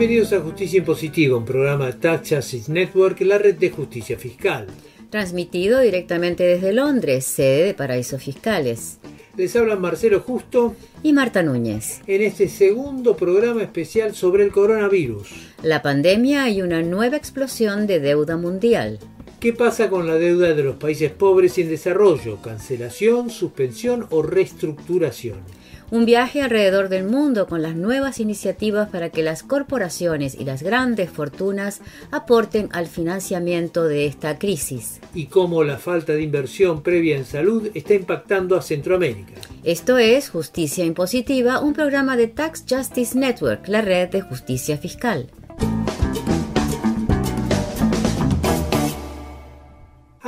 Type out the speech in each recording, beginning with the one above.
Bienvenidos a Justicia Impositiva, un programa de Tax Justice Network, la red de justicia fiscal. Transmitido directamente desde Londres, sede de paraísos fiscales. Les habla Marcelo Justo y Marta Núñez. En este segundo programa especial sobre el coronavirus. La pandemia y una nueva explosión de deuda mundial. ¿Qué pasa con la deuda de los países pobres y en desarrollo? ¿Cancelación, suspensión o reestructuración? Un viaje alrededor del mundo con las nuevas iniciativas para que las corporaciones y las grandes fortunas aporten al financiamiento de esta crisis. Y cómo la falta de inversión previa en salud está impactando a Centroamérica. Esto es Justicia Impositiva, un programa de Tax Justice Network, la red de justicia fiscal.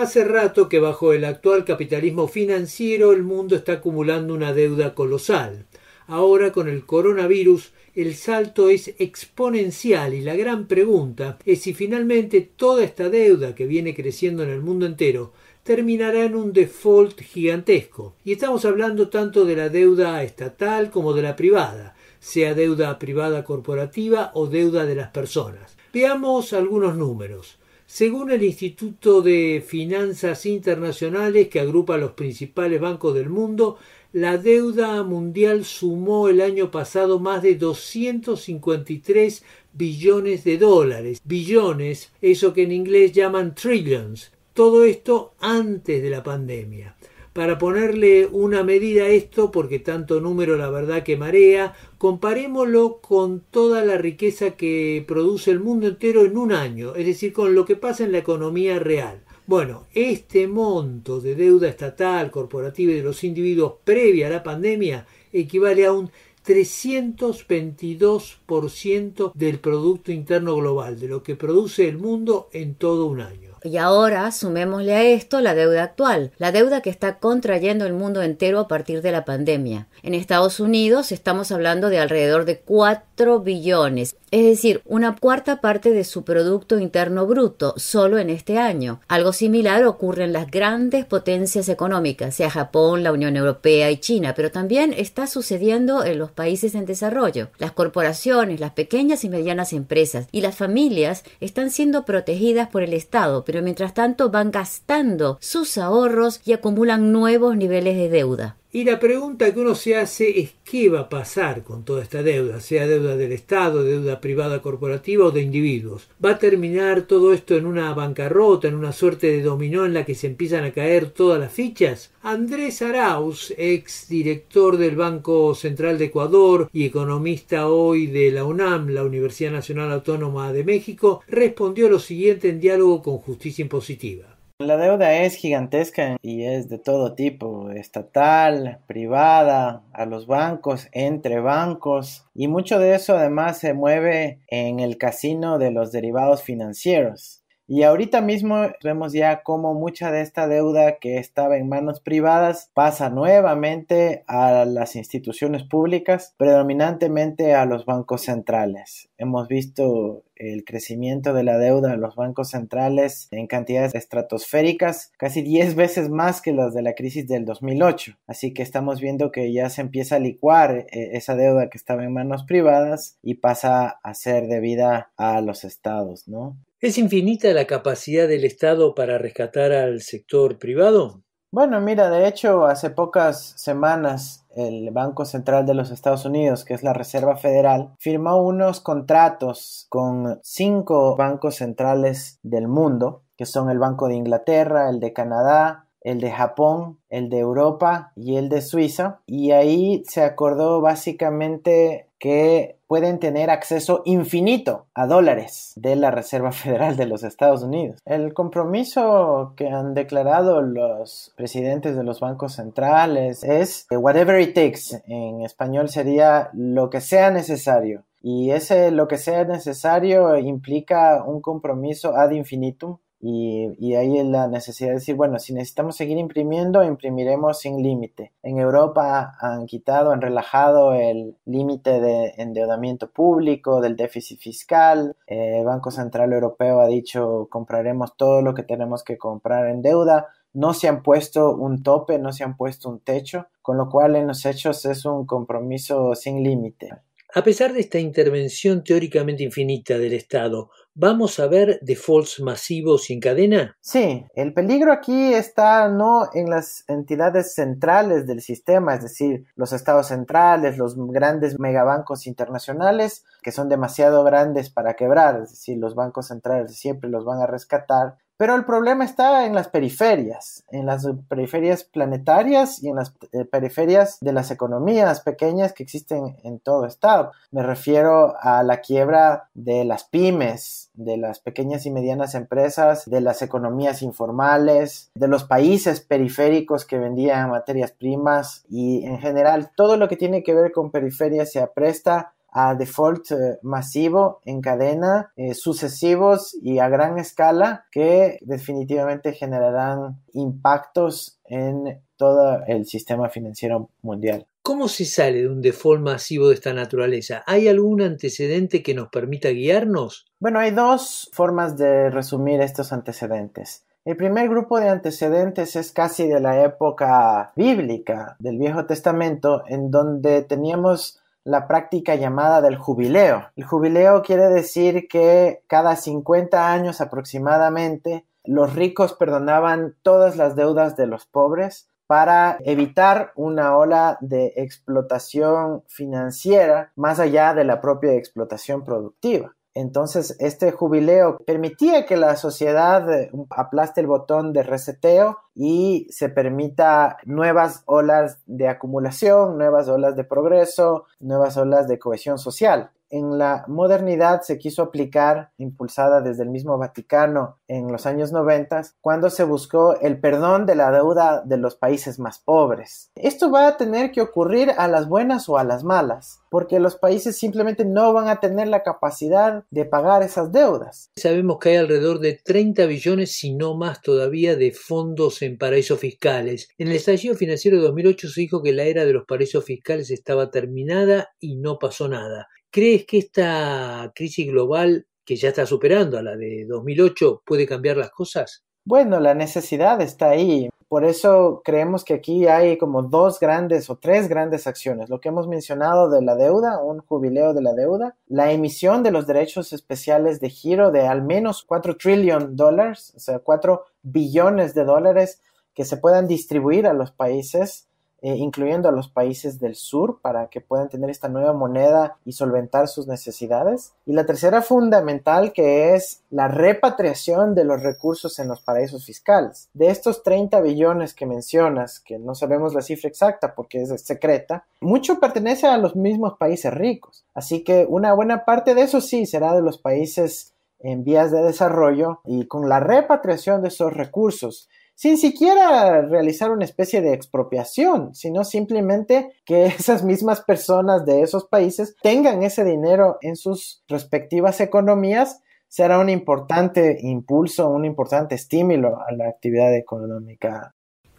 Hace rato que bajo el actual capitalismo financiero el mundo está acumulando una deuda colosal. Ahora con el coronavirus el salto es exponencial y la gran pregunta es si finalmente toda esta deuda que viene creciendo en el mundo entero terminará en un default gigantesco. Y estamos hablando tanto de la deuda estatal como de la privada, sea deuda privada corporativa o deuda de las personas. Veamos algunos números. Según el Instituto de Finanzas Internacionales, que agrupa los principales bancos del mundo, la deuda mundial sumó el año pasado más de 253 billones de dólares. Billones, eso que en inglés llaman trillions. Todo esto antes de la pandemia para ponerle una medida a esto, porque tanto número la verdad que marea, comparémoslo con toda la riqueza que produce el mundo entero en un año, es decir, con lo que pasa en la economía real. Bueno, este monto de deuda estatal, corporativa y de los individuos previa a la pandemia equivale a un 322% del Producto Interno Global, de lo que produce el mundo en todo un año. Y ahora sumémosle a esto la deuda actual, la deuda que está contrayendo el mundo entero a partir de la pandemia. En Estados Unidos estamos hablando de alrededor de 4 billones, es decir, una cuarta parte de su Producto Interno Bruto solo en este año. Algo similar ocurre en las grandes potencias económicas, sea Japón, la Unión Europea y China, pero también está sucediendo en los países en desarrollo. Las corporaciones, las pequeñas y medianas empresas y las familias están siendo protegidas por el Estado, pero mientras tanto van gastando sus ahorros y acumulan nuevos niveles de deuda. Y la pregunta que uno se hace es qué va a pasar con toda esta deuda, sea deuda del Estado, deuda privada corporativa o de individuos. ¿Va a terminar todo esto en una bancarrota, en una suerte de dominó en la que se empiezan a caer todas las fichas? Andrés Arauz, ex director del Banco Central de Ecuador y economista hoy de la UNAM, la Universidad Nacional Autónoma de México, respondió lo siguiente en diálogo con Justicia Impositiva. La deuda es gigantesca y es de todo tipo, estatal, privada, a los bancos, entre bancos, y mucho de eso además se mueve en el casino de los derivados financieros. Y ahorita mismo vemos ya cómo mucha de esta deuda que estaba en manos privadas pasa nuevamente a las instituciones públicas, predominantemente a los bancos centrales. Hemos visto el crecimiento de la deuda de los bancos centrales en cantidades estratosféricas, casi 10 veces más que las de la crisis del 2008. Así que estamos viendo que ya se empieza a licuar eh, esa deuda que estaba en manos privadas y pasa a ser debida a los estados, ¿no? ¿Es infinita la capacidad del Estado para rescatar al sector privado? Bueno, mira, de hecho, hace pocas semanas el Banco Central de los Estados Unidos, que es la Reserva Federal, firmó unos contratos con cinco bancos centrales del mundo, que son el Banco de Inglaterra, el de Canadá, el de Japón, el de Europa y el de Suiza. Y ahí se acordó básicamente que pueden tener acceso infinito a dólares de la Reserva Federal de los Estados Unidos. El compromiso que han declarado los presidentes de los bancos centrales es whatever it takes. En español sería lo que sea necesario. Y ese lo que sea necesario implica un compromiso ad infinitum y, y ahí la necesidad de decir, bueno, si necesitamos seguir imprimiendo, imprimiremos sin límite. En Europa han quitado, han relajado el límite de endeudamiento público, del déficit fiscal. El Banco Central Europeo ha dicho, compraremos todo lo que tenemos que comprar en deuda. No se han puesto un tope, no se han puesto un techo, con lo cual en los hechos es un compromiso sin límite. A pesar de esta intervención teóricamente infinita del Estado, ¿Vamos a ver defaults masivos y en cadena? Sí, el peligro aquí está no en las entidades centrales del sistema, es decir, los estados centrales, los grandes megabancos internacionales, que son demasiado grandes para quebrar, es decir, los bancos centrales siempre los van a rescatar, pero el problema está en las periferias, en las periferias planetarias y en las eh, periferias de las economías pequeñas que existen en todo estado. Me refiero a la quiebra de las pymes, de las pequeñas y medianas empresas, de las economías informales, de los países periféricos que vendían materias primas y en general todo lo que tiene que ver con periferias se apresta a default eh, masivo en cadena, eh, sucesivos y a gran escala que definitivamente generarán impactos en todo el sistema financiero mundial. ¿Cómo se sale de un default masivo de esta naturaleza? ¿Hay algún antecedente que nos permita guiarnos? Bueno, hay dos formas de resumir estos antecedentes. El primer grupo de antecedentes es casi de la época bíblica del Viejo Testamento, en donde teníamos la práctica llamada del jubileo. El jubileo quiere decir que cada 50 años aproximadamente los ricos perdonaban todas las deudas de los pobres para evitar una ola de explotación financiera más allá de la propia explotación productiva. Entonces, este jubileo permitía que la sociedad eh, aplaste el botón de reseteo y se permita nuevas olas de acumulación, nuevas olas de progreso, nuevas olas de cohesión social en la modernidad se quiso aplicar, impulsada desde el mismo Vaticano en los años 90, cuando se buscó el perdón de la deuda de los países más pobres. Esto va a tener que ocurrir a las buenas o a las malas, porque los países simplemente no van a tener la capacidad de pagar esas deudas. Sabemos que hay alrededor de 30 billones, si no más todavía, de fondos en paraísos fiscales. En el estallido financiero de 2008 se dijo que la era de los paraísos fiscales estaba terminada y no pasó nada. ¿Crees que esta crisis global, que ya está superando a la de 2008, puede cambiar las cosas? Bueno, la necesidad está ahí. Por eso creemos que aquí hay como dos grandes o tres grandes acciones. Lo que hemos mencionado de la deuda, un jubileo de la deuda, la emisión de los derechos especiales de giro de al menos 4 trillion dólares, o sea, 4 billones de dólares que se puedan distribuir a los países eh, incluyendo a los países del sur para que puedan tener esta nueva moneda y solventar sus necesidades. Y la tercera fundamental que es la repatriación de los recursos en los paraísos fiscales. De estos 30 billones que mencionas, que no sabemos la cifra exacta porque es secreta, mucho pertenece a los mismos países ricos. Así que una buena parte de eso sí será de los países en vías de desarrollo y con la repatriación de esos recursos sin siquiera realizar una especie de expropiación, sino simplemente que esas mismas personas de esos países tengan ese dinero en sus respectivas economías, será un importante impulso, un importante estímulo a la actividad económica.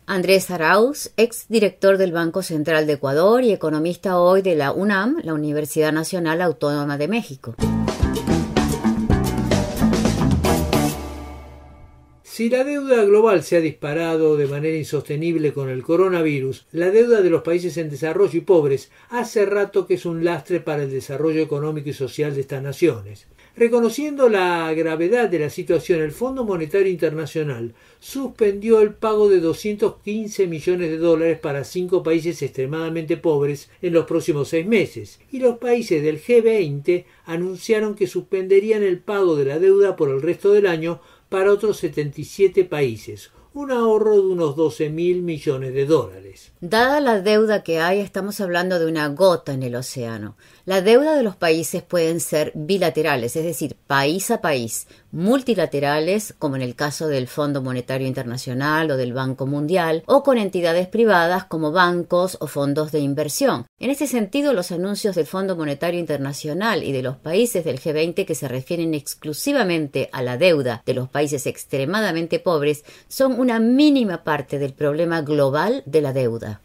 Andrés Arauz, ex director del Banco Central de Ecuador y economista hoy de la UNAM, la Universidad Nacional Autónoma de México. Si la deuda global se ha disparado de manera insostenible con el coronavirus, la deuda de los países en desarrollo y pobres hace rato que es un lastre para el desarrollo económico y social de estas naciones. Reconociendo la gravedad de la situación, el Fondo Monetario Internacional suspendió el pago de 215 millones de dólares para cinco países extremadamente pobres en los próximos seis meses, y los países del G20 anunciaron que suspenderían el pago de la deuda por el resto del año para otros 77 países, un ahorro de unos 12 mil millones de dólares. Dada la deuda que hay, estamos hablando de una gota en el océano. La deuda de los países pueden ser bilaterales, es decir, país a país, multilaterales, como en el caso del Fondo Monetario Internacional o del Banco Mundial, o con entidades privadas como bancos o fondos de inversión. En este sentido, los anuncios del Fondo Monetario Internacional y de los países del G20 que se refieren exclusivamente a la deuda de los países extremadamente pobres son una mínima parte del problema global de la deuda.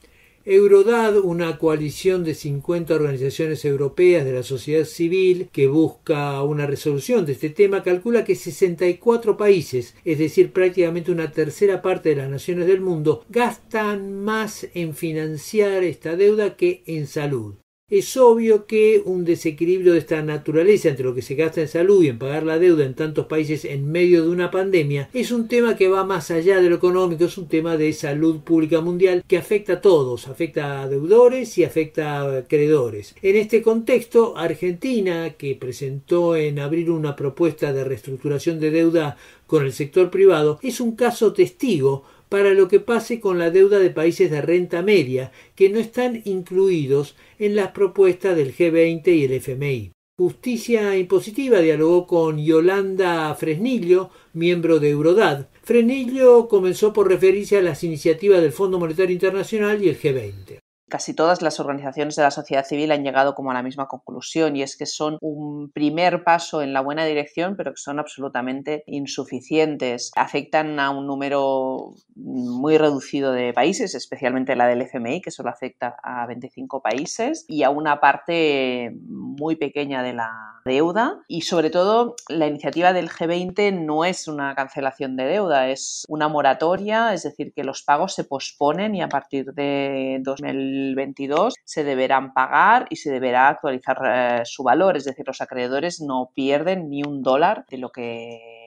Eurodad, una coalición de 50 organizaciones europeas de la sociedad civil que busca una resolución de este tema, calcula que 64 países, es decir, prácticamente una tercera parte de las naciones del mundo, gastan más en financiar esta deuda que en salud. Es obvio que un desequilibrio de esta naturaleza entre lo que se gasta en salud y en pagar la deuda en tantos países en medio de una pandemia es un tema que va más allá de lo económico, es un tema de salud pública mundial que afecta a todos, afecta a deudores y afecta a acreedores. En este contexto, Argentina, que presentó en abril una propuesta de reestructuración de deuda con el sector privado, es un caso testigo para lo que pase con la deuda de países de renta media, que no están incluidos en las propuestas del G20 y el FMI. Justicia Impositiva dialogó con Yolanda Fresnillo, miembro de Eurodad. Fresnillo comenzó por referirse a las iniciativas del Fondo Monetario Internacional y el G20 casi todas las organizaciones de la sociedad civil han llegado como a la misma conclusión y es que son un primer paso en la buena dirección pero que son absolutamente insuficientes. Afectan a un número muy reducido de países, especialmente la del FMI que solo afecta a 25 países y a una parte muy pequeña de la deuda y sobre todo la iniciativa del G20 no es una cancelación de deuda, es una moratoria, es decir, que los pagos se posponen y a partir de 2000 2022 se deberán pagar y se deberá actualizar eh, su valor, es decir, los acreedores no pierden ni un dólar de lo que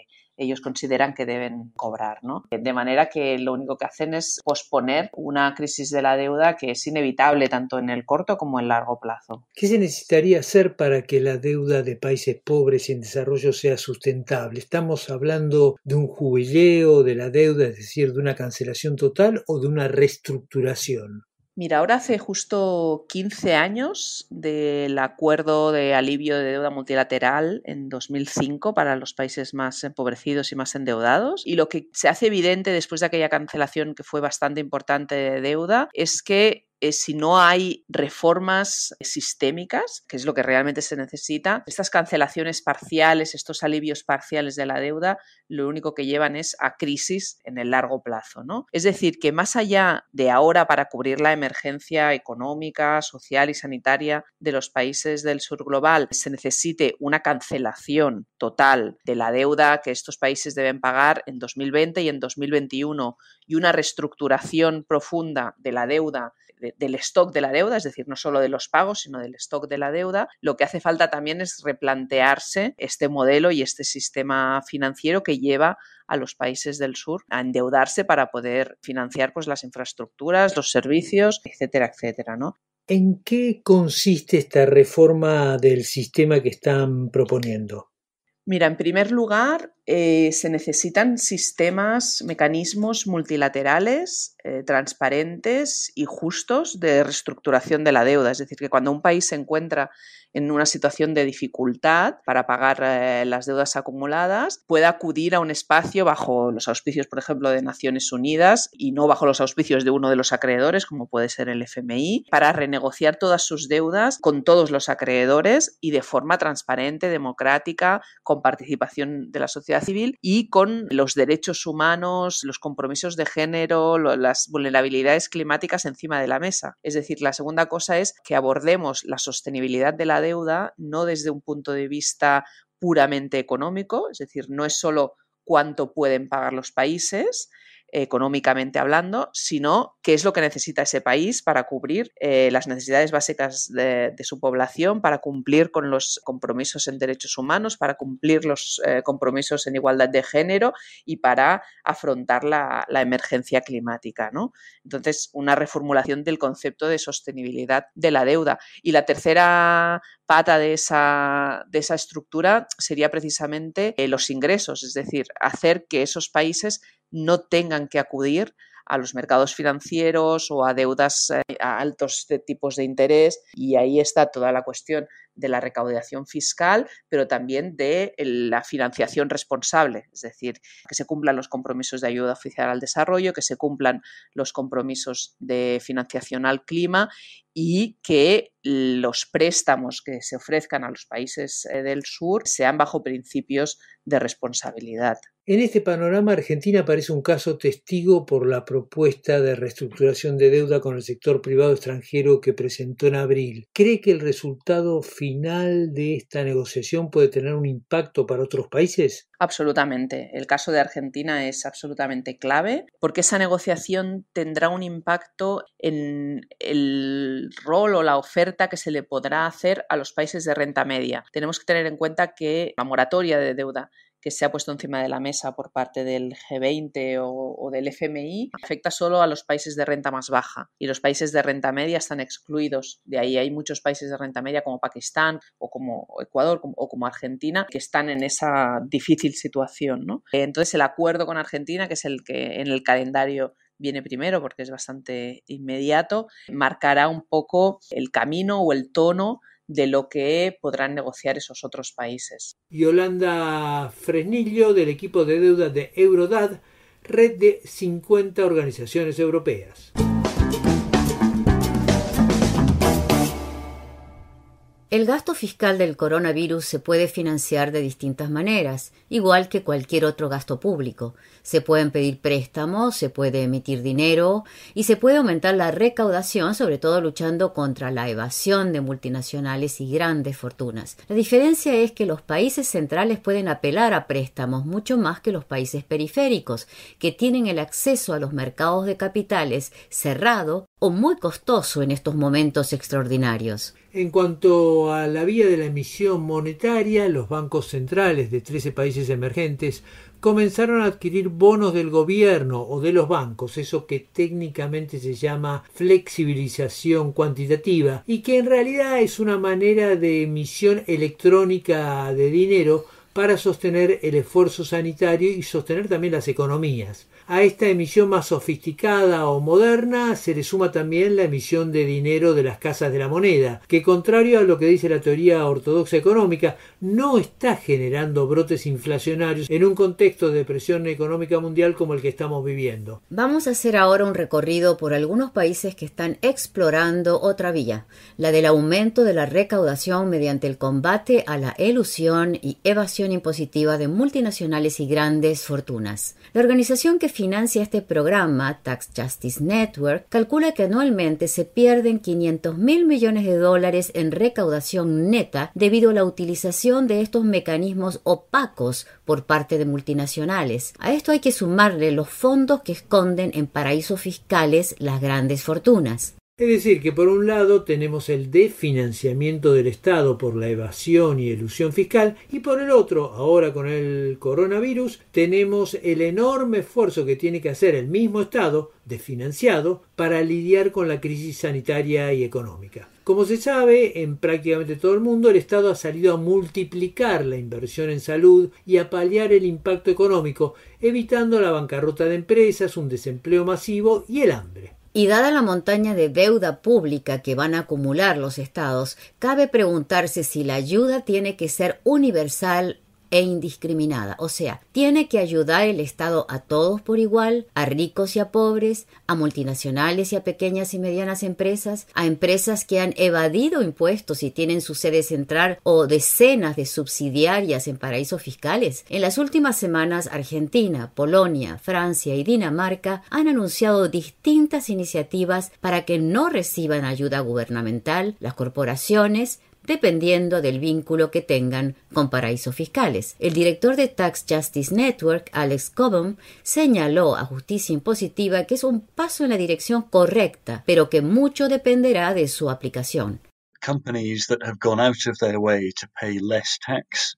ellos consideran que deben cobrar. ¿no? De manera que lo único que hacen es posponer una crisis de la deuda que es inevitable tanto en el corto como en el largo plazo. ¿Qué se necesitaría hacer para que la deuda de países pobres y en desarrollo sea sustentable? ¿Estamos hablando de un jubileo de la deuda, es decir, de una cancelación total o de una reestructuración? Mira, ahora hace justo 15 años del acuerdo de alivio de deuda multilateral en 2005 para los países más empobrecidos y más endeudados. Y lo que se hace evidente después de aquella cancelación que fue bastante importante de deuda es que eh, si no hay reformas sistémicas, que es lo que realmente se necesita, estas cancelaciones parciales, estos alivios parciales de la deuda, lo único que llevan es a crisis en el largo plazo. Es decir, que más allá de ahora para cubrir la emergencia económica, social y sanitaria de los países del sur global, se necesite una cancelación total de la deuda que estos países deben pagar en 2020 y en 2021 y una reestructuración profunda de la deuda del stock de la deuda, es decir, no solo de los pagos, sino del stock de la deuda, lo que hace falta también es replantearse este modelo y este sistema financiero que lleva a los países del sur a endeudarse para poder financiar pues, las infraestructuras, los servicios, etcétera, etcétera, ¿no? ¿En qué consiste esta reforma del sistema que están proponiendo? Mira, en primer lugar, eh, se necesitan sistemas, mecanismos multilaterales, eh, transparentes y justos de reestructuración de la deuda. Es decir, que cuando un país se encuentra en una situación de dificultad para pagar eh, las deudas acumuladas, pueda acudir a un espacio bajo los auspicios, por ejemplo, de Naciones Unidas y no bajo los auspicios de uno de los acreedores, como puede ser el FMI, para renegociar todas sus deudas con todos los acreedores y de forma transparente, democrática, con participación de la sociedad civil y con los derechos humanos, los compromisos de género, las vulnerabilidades climáticas encima de la mesa. Es decir, la segunda cosa es que abordemos la sostenibilidad de la deuda no desde un punto de vista puramente económico, es decir, no es solo cuánto pueden pagar los países, económicamente hablando, sino qué es lo que necesita ese país para cubrir eh, las necesidades básicas de, su población, para cumplir con los compromisos en derechos humanos, para cumplir los eh, compromisos en igualdad de género y para afrontar la, emergencia climática. ¿no? Entonces, una reformulación del concepto de sostenibilidad de la deuda. Y la tercera pata de esa, de esa estructura sería precisamente eh, los ingresos, es decir, hacer que esos países no tengan que acudir a los mercados financieros o a deudas eh, a altos tipos de interés y ahí está toda la cuestión de la recaudación fiscal, pero también de la financiación responsable, es decir, que se cumplan los compromisos de ayuda oficial al desarrollo, que se cumplan los compromisos de financiación al clima y que los préstamos que se ofrezcan a los países eh, del sur sean bajo principios de responsabilidad. En este panorama, Argentina parece un caso testigo por la propuesta de reestructuración de deuda con el sector privado extranjero que presentó en abril. ¿Cree que el resultado final de esta negociación puede tener un impacto para otros países? Absolutamente. El caso de Argentina es absolutamente clave porque esa negociación tendrá un impacto en el rol o la oferta que se le podrá hacer a los países de renta media. Tenemos que tener en cuenta que la moratoria de deuda que se ha puesto encima de la mesa por parte del G20 o, del FMI afecta solo a los países de renta más baja y los países de renta media están excluidos. De ahí hay muchos países de renta media como Pakistán o como Ecuador o como Argentina que están en esa difícil situación. Entonces el acuerdo con Argentina, que es el que en el calendario viene primero porque es bastante inmediato, marcará un poco el camino o el tono de lo que podrán negociar esos otros países. Yolanda Fresnillo del equipo de deuda de Eurodad, red de 50 organizaciones europeas. El gasto fiscal del coronavirus se puede financiar de distintas maneras, igual que cualquier otro gasto público. Se pueden pedir préstamos, se puede emitir dinero y se puede aumentar la recaudación, sobre todo luchando contra la evasión de multinacionales y grandes fortunas. La diferencia es que los países centrales pueden apelar a préstamos mucho más que los países periféricos, que tienen el acceso a los mercados de capitales cerrado o muy costoso en estos momentos extraordinarios. En cuanto a la vía de la emisión monetaria, los bancos centrales de 13 países emergentes comenzaron a adquirir bonos del gobierno o de los bancos, eso que técnicamente se llama flexibilización cuantitativa y que en realidad es una manera de emisión electrónica de dinero para sostener el esfuerzo sanitario y sostener también las economías. A esta emisión más sofisticada o moderna se le suma también la emisión de dinero de las casas de la moneda, que contrario a lo que dice la teoría ortodoxa económica, no está generando brotes inflacionarios en un contexto de depresión económica mundial como el que estamos viviendo. Vamos a hacer ahora un recorrido por algunos países que están explorando otra vía, la del aumento de la recaudación mediante el combate a la elusión y evasión impositiva de multinacionales y grandes fortunas. La organización que financia este programa, Tax Justice Network, calcula que anualmente se pierden 500 mil millones de dólares en recaudación neta debido a la utilización de estos mecanismos opacos por parte de multinacionales. A esto hay que sumarle los fondos que esconden en paraísos fiscales las grandes fortunas. Es decir, que por un lado tenemos el desfinanciamiento del Estado por la evasión y elusión fiscal y por el otro, ahora con el coronavirus, tenemos el enorme esfuerzo que tiene que hacer el mismo Estado, desfinanciado, para lidiar con la crisis sanitaria y económica. Como se sabe, en prácticamente todo el mundo el Estado ha salido a multiplicar la inversión en salud y a paliar el impacto económico, evitando la bancarrota de empresas, un desempleo masivo y el hambre. Y dada la montaña de deuda pública que van a acumular los estados, cabe preguntarse si la ayuda tiene que ser universal e indiscriminada. O sea, tiene que ayudar el Estado a todos por igual, a ricos y a pobres, a multinacionales y a pequeñas y medianas empresas, a empresas que han evadido impuestos y tienen su sede central o decenas de subsidiarias en paraísos fiscales. En las últimas semanas, Argentina, Polonia, Francia y Dinamarca han anunciado distintas iniciativas para que no reciban ayuda gubernamental las corporaciones, dependiendo del vínculo que tengan con paraísos fiscales. El director de Tax Justice Network, Alex Cobham, señaló a Justicia Impositiva que es un paso en la dirección correcta, pero que mucho dependerá de su aplicación. Companies that have gone out of their way to pay less tax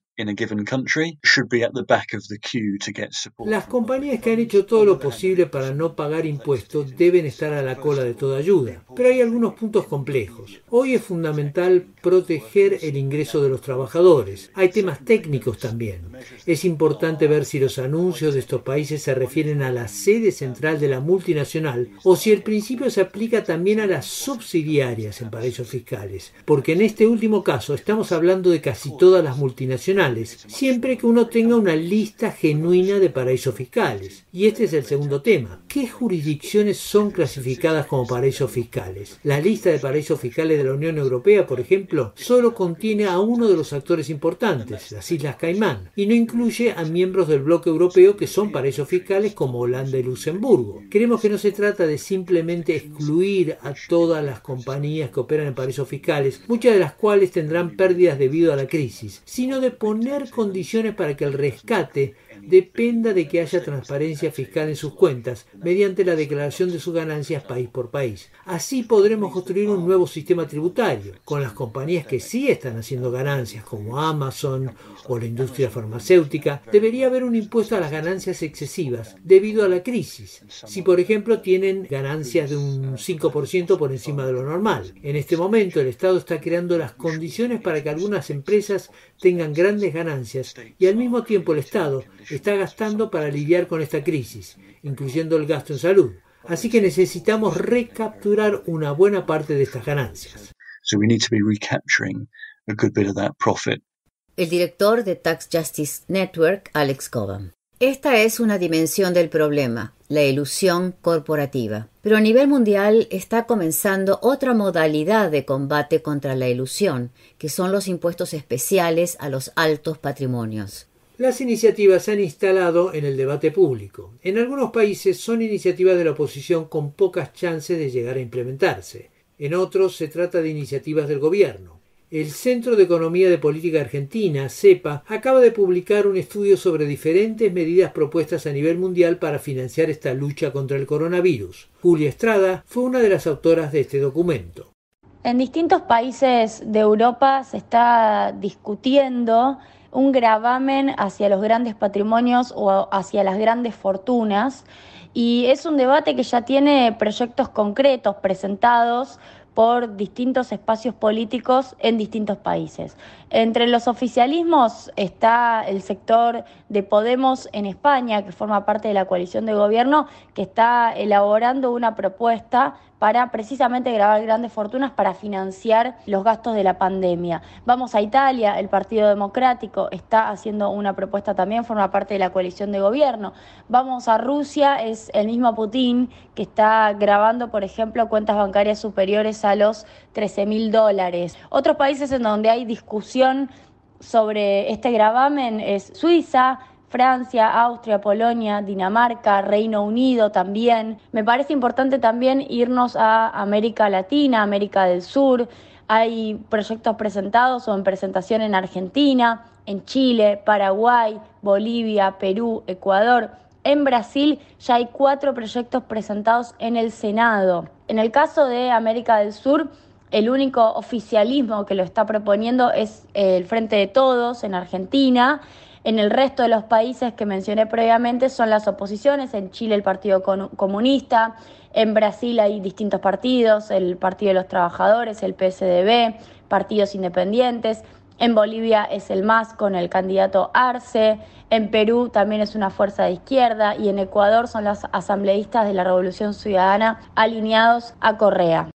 las compañías que han hecho todo lo posible para no pagar impuestos deben estar a la cola de toda ayuda, pero hay algunos puntos complejos. Hoy es fundamental proteger el ingreso de los trabajadores. Hay temas técnicos también. Es importante ver si los anuncios de estos países se refieren a la sede central de la multinacional o si el principio se aplica también a las subsidiarias en paraísos fiscales, porque en este último caso estamos hablando de casi todas las multinacionales siempre que uno tenga una lista genuina de paraísos fiscales. Y este es el segundo tema. ¿Qué jurisdicciones son clasificadas como paraísos fiscales? La lista de paraísos fiscales de la Unión Europea, por ejemplo, solo contiene a uno de los actores importantes, las Islas Caimán, y no incluye a miembros del bloque europeo que son paraísos fiscales como Holanda y Luxemburgo. Creemos que no se trata de simplemente excluir a todas las compañías que operan en paraísos fiscales, muchas de las cuales tendrán pérdidas debido a la crisis, sino de poner condiciones para que el rescate dependa de que haya transparencia fiscal en sus cuentas mediante la declaración de sus ganancias país por país. Así podremos construir un nuevo sistema tributario con las compañías que sí están haciendo ganancias como Amazon o la industria farmacéutica. Debería haber un impuesto a las ganancias excesivas debido a la crisis. Si por ejemplo tienen ganancias de un 5% por encima de lo normal. En este momento el Estado está creando las condiciones para que algunas empresas tengan grandes ganancias y al mismo tiempo el Estado está gastando para lidiar con esta crisis, incluyendo el gasto en salud. Así que necesitamos recapturar una buena parte de estas ganancias. El director de Tax Justice Network, Alex Cobham. Esta es una dimensión del problema, la ilusión corporativa. Pero a nivel mundial está comenzando otra modalidad de combate contra la ilusión, que son los impuestos especiales a los altos patrimonios. Las iniciativas se han instalado en el debate público. En algunos países son iniciativas de la oposición con pocas chances de llegar a implementarse. En otros se trata de iniciativas del gobierno. El Centro de Economía de Política Argentina, CEPA, acaba de publicar un estudio sobre diferentes medidas propuestas a nivel mundial para financiar esta lucha contra el coronavirus. Julia Estrada fue una de las autoras de este documento. En distintos países de Europa se está discutiendo un gravamen hacia los grandes patrimonios o hacia las grandes fortunas. Y es un debate que ya tiene proyectos concretos presentados por distintos espacios políticos en distintos países. Entre los oficialismos está el sector de Podemos en España, que forma parte de la coalición de gobierno, que está elaborando una propuesta para precisamente grabar grandes fortunas para financiar los gastos de la pandemia. Vamos a Italia, el Partido Democrático está haciendo una propuesta también, forma parte de la coalición de gobierno. Vamos a Rusia, es el mismo Putin que está grabando, por ejemplo, cuentas bancarias superiores a los 13 mil dólares. Otros países en donde hay discusión sobre este gravamen es Suiza, Francia, Austria, Polonia, Dinamarca, Reino Unido también. Me parece importante también irnos a América Latina, América del Sur. Hay proyectos presentados o en presentación en Argentina, en Chile, Paraguay, Bolivia, Perú, Ecuador. En Brasil ya hay cuatro proyectos presentados en el Senado. En el caso de América del Sur, el único oficialismo que lo está proponiendo es el Frente de Todos en Argentina en el resto de los países que mencioné previamente son las oposiciones, en Chile el Partido Comunista, en Brasil hay distintos partidos, el Partido de los Trabajadores, el PSDB, partidos independientes, en Bolivia es el MAS con el candidato Arce, en Perú también es una fuerza de izquierda y en Ecuador son los asambleístas de la Revolución Ciudadana alineados a Correa.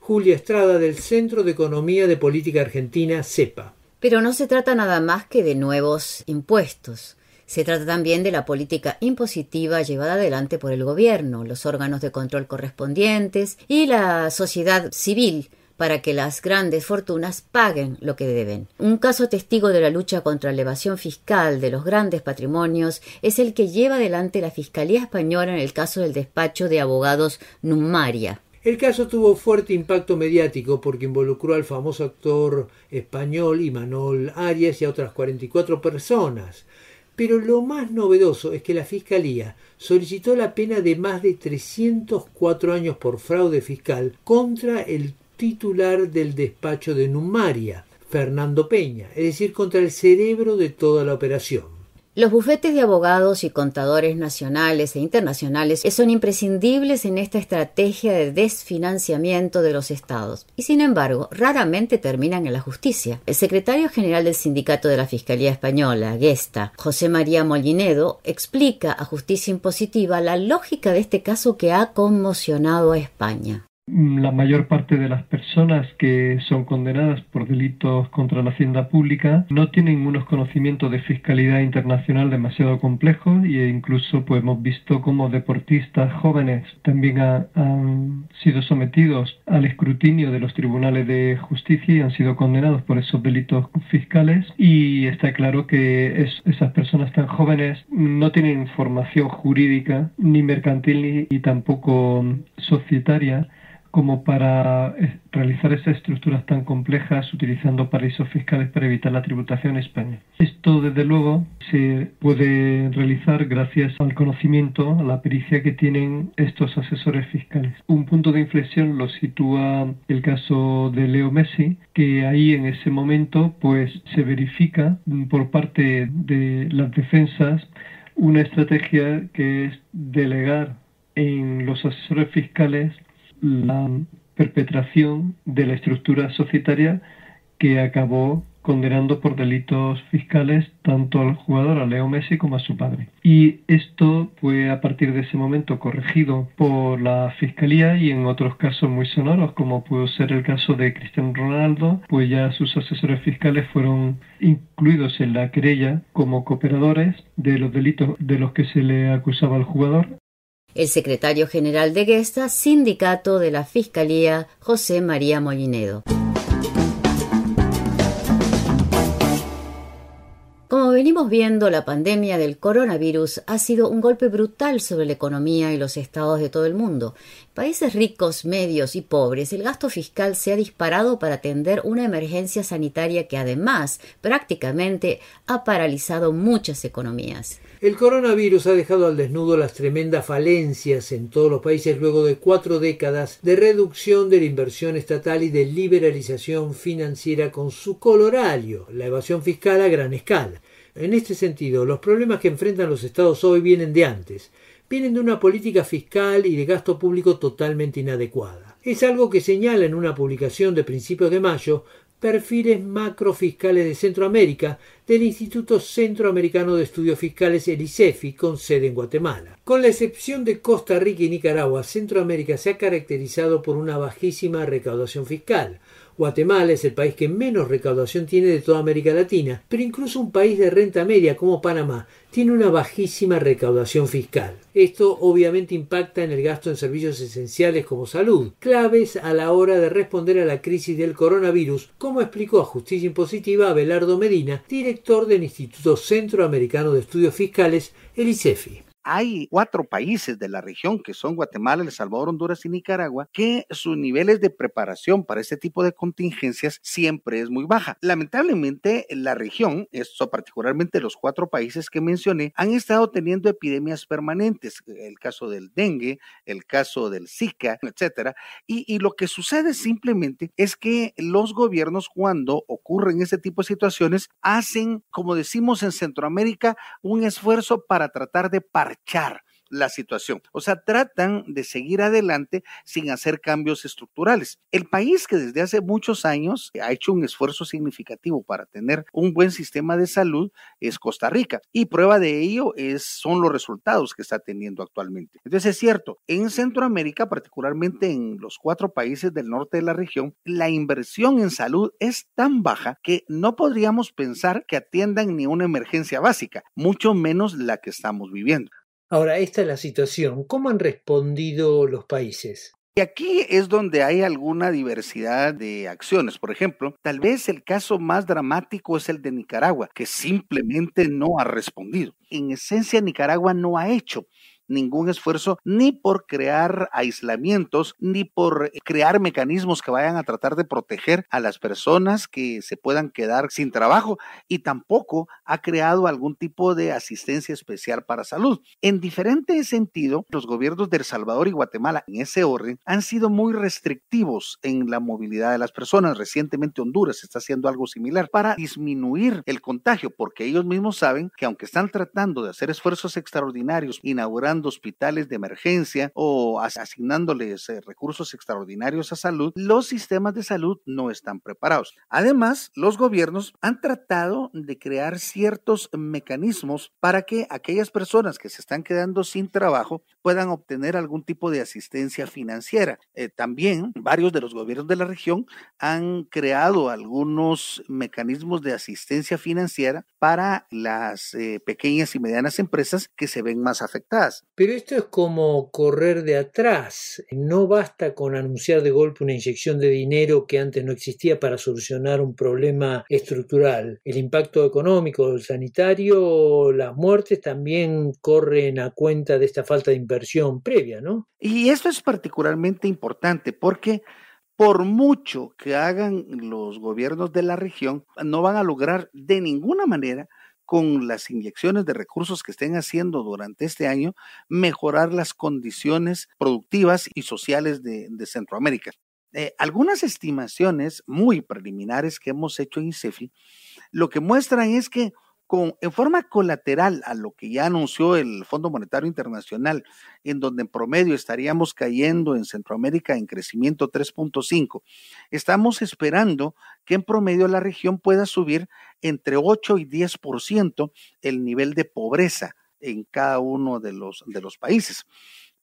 Julia Estrada del Centro de Economía de Política Argentina, CEPA. Pero no se trata nada más que de nuevos impuestos. Se trata también de la política impositiva llevada adelante por el gobierno, los órganos de control correspondientes y la sociedad civil para que las grandes fortunas paguen lo que deben. Un caso testigo de la lucha contra la evasión fiscal de los grandes patrimonios es el que lleva adelante la Fiscalía Española en el caso del despacho de abogados Numaria. El caso tuvo fuerte impacto mediático porque involucró al famoso actor español Imanol Arias y a otras 44 personas. Pero lo más novedoso es que la Fiscalía solicitó la pena de más de 304 años por fraude fiscal contra el titular del despacho de Numaria, Fernando Peña, es decir, contra el cerebro de toda la operación. Los bufetes de abogados y contadores nacionales e internacionales son imprescindibles en esta estrategia de desfinanciamiento de los estados y sin embargo raramente terminan en la justicia. El secretario general del Sindicato de la Fiscalía Española, Gesta, José María Molinedo, explica a Justicia Impositiva la lógica de este caso que ha conmocionado a España. La mayor parte de las personas que son condenadas por delitos contra la hacienda pública no tienen unos conocimientos de fiscalidad internacional demasiado complejos e incluso pues hemos visto como deportistas jóvenes también han sido sometidos al escrutinio de los tribunales de justicia y han sido condenados por esos delitos fiscales. Y está claro que esas personas tan jóvenes no tienen formación jurídica ni mercantil ni tampoco societaria como para eh, realizar esas estructuras tan complejas utilizando paraísos fiscales para evitar la tributación en España. Esto, desde luego, se puede realizar gracias al conocimiento, a la pericia que tienen estos asesores fiscales. Un punto de inflexión lo sitúa el caso de Leo Messi, que ahí en ese momento pues se verifica por parte de las defensas una estrategia que es delegar en los asesores fiscales la perpetración de la estructura societaria que acabó condenando por delitos fiscales tanto al jugador, a Leo Messi, como a su padre. Y esto fue a partir de ese momento corregido por la Fiscalía y en otros casos muy sonoros, como pudo ser el caso de Cristiano Ronaldo, pues ya sus asesores fiscales fueron incluidos en la querella como cooperadores de los delitos de los que se le acusaba al jugador el secretario general de Gesta, sindicato de la Fiscalía, José María Molinedo. Venimos viendo, la pandemia del coronavirus ha sido un golpe brutal sobre la economía y los estados de todo el mundo. Países ricos, medios y pobres, el gasto fiscal se ha disparado para atender una emergencia sanitaria que además prácticamente ha paralizado muchas economías. El coronavirus ha dejado al desnudo las tremendas falencias en todos los países luego de cuatro décadas de reducción de la inversión estatal y de liberalización financiera con su colorario, la evasión fiscal a gran escala. En este sentido, los problemas que enfrentan los estados hoy vienen de antes, vienen de una política fiscal y de gasto público totalmente inadecuada. Es algo que señala en una publicación de principios de mayo perfiles macrofiscales de Centroamérica del Instituto Centroamericano de Estudios Fiscales, el ICEFI, con sede en Guatemala. Con la excepción de Costa Rica y Nicaragua, Centroamérica se ha caracterizado por una bajísima recaudación fiscal, Guatemala es el país que menos recaudación tiene de toda América Latina, pero incluso un país de renta media como Panamá tiene una bajísima recaudación fiscal. Esto obviamente impacta en el gasto en servicios esenciales como salud, claves a la hora de responder a la crisis del coronavirus, como explicó a Justicia Impositiva Abelardo Medina, director del Instituto Centroamericano de Estudios Fiscales, el ICEFI. Hay cuatro países de la región, que son Guatemala, El Salvador, Honduras y Nicaragua, que sus niveles de preparación para este tipo de contingencias siempre es muy baja. Lamentablemente, la región, esto particularmente los cuatro países que mencioné, han estado teniendo epidemias permanentes, el caso del dengue, el caso del Zika, etcétera, y, lo que sucede simplemente es que los gobiernos cuando ocurren este tipo de situaciones hacen, como decimos en Centroamérica, un esfuerzo para tratar de parar marchar la situación. O sea, tratan de seguir adelante sin hacer cambios estructurales. El país que desde hace muchos años ha hecho un esfuerzo significativo para tener un buen sistema de salud es Costa Rica. Y prueba de ello son los resultados que está teniendo actualmente. Entonces es cierto, en Centroamérica, particularmente en los cuatro países del norte de la región, la inversión en salud es tan baja que no podríamos pensar que atiendan ni una emergencia básica, mucho menos la que estamos viviendo. Ahora, esta es la situación. ¿Cómo han respondido los países? Y aquí es donde hay alguna diversidad de acciones. Por ejemplo, tal vez el caso más dramático es el de Nicaragua, que simplemente no ha respondido. En esencia, Nicaragua no ha hecho ningún esfuerzo ni por crear aislamientos, ni por crear mecanismos que vayan a tratar de proteger a las personas que se puedan quedar sin trabajo y tampoco ha creado algún tipo de asistencia especial para salud. En diferente sentido, los gobiernos de El Salvador y Guatemala en ese orden han sido muy restrictivos en la movilidad de las personas. Recientemente Honduras está haciendo algo similar para disminuir el contagio porque ellos mismos saben que aunque están tratando de hacer esfuerzos extraordinarios inaugurando hospitales de emergencia o asignándoles eh, recursos extraordinarios a salud, los sistemas de salud no están preparados. Además, los gobiernos han tratado de crear ciertos mecanismos para que aquellas personas que se están quedando sin trabajo puedan obtener algún tipo de asistencia financiera. Eh, también varios de los gobiernos de la región han creado algunos mecanismos de asistencia financiera para las eh, pequeñas y medianas empresas que se ven más afectadas. Pero esto es como correr de atrás. No basta con anunciar de golpe una inyección de dinero que antes no existía para solucionar un problema estructural. El impacto económico, sanitario, las muertes también corren a cuenta de esta falta de inversión previa, ¿no? Y esto es particularmente importante porque por mucho que hagan los gobiernos de la región, no van a lograr de ninguna manera con las inyecciones de recursos que estén haciendo durante este año, mejorar las condiciones productivas y sociales de, Centroamérica. Eh, algunas estimaciones muy preliminares que hemos hecho en ICEFI lo que muestran es que en forma colateral a lo que ya anunció el Fondo Monetario Internacional, en donde en promedio estaríamos cayendo en Centroamérica en crecimiento 3.5, estamos esperando que en promedio la región pueda subir entre 8 y 10% el nivel de pobreza en cada uno de los, de los países.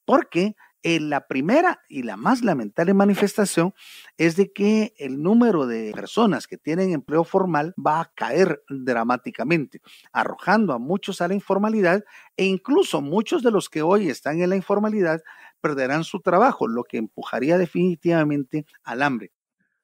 Porque la primera y la más lamentable manifestación es de que el número de personas que tienen empleo formal va a caer dramáticamente, arrojando a muchos a la informalidad e incluso muchos de los que hoy están en la informalidad perderán su trabajo, lo que empujaría definitivamente al hambre.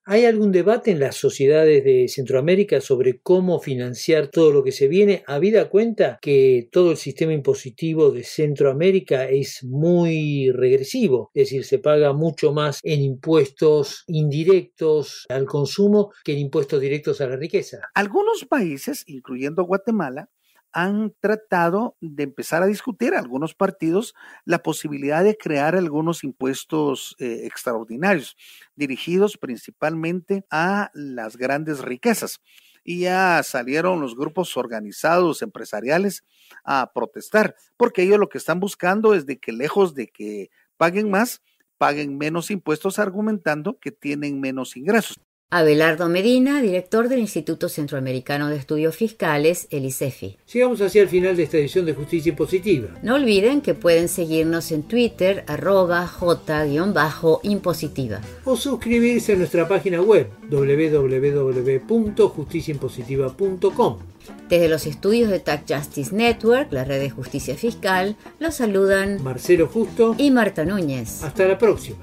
¿Hay algún debate en las sociedades de Centroamérica sobre cómo financiar todo lo que se viene, habida cuenta que todo el sistema impositivo de Centroamérica es muy regresivo? Es decir, se paga mucho más en impuestos indirectos al consumo que en impuestos directos a la riqueza. Algunos países, incluyendo Guatemala, han tratado de empezar a discutir algunos partidos la posibilidad de crear algunos impuestos eh, extraordinarios, dirigidos principalmente a las grandes riquezas. Y ya salieron los grupos organizados empresariales a protestar, porque ellos lo que están buscando es de que lejos de que paguen más, paguen menos impuestos argumentando que tienen menos ingresos. Abelardo Medina, director del Instituto Centroamericano de Estudios Fiscales, el ICEFI. Llegamos hacia el final de esta edición de Justicia Impositiva. No olviden que pueden seguirnos en Twitter, arroba j-impositiva. O suscribirse a nuestra página web www.justiciaimpositiva.com. Desde los estudios de Tax Justice Network, la red de justicia fiscal, los saludan Marcelo Justo y Marta Núñez. Hasta la próxima.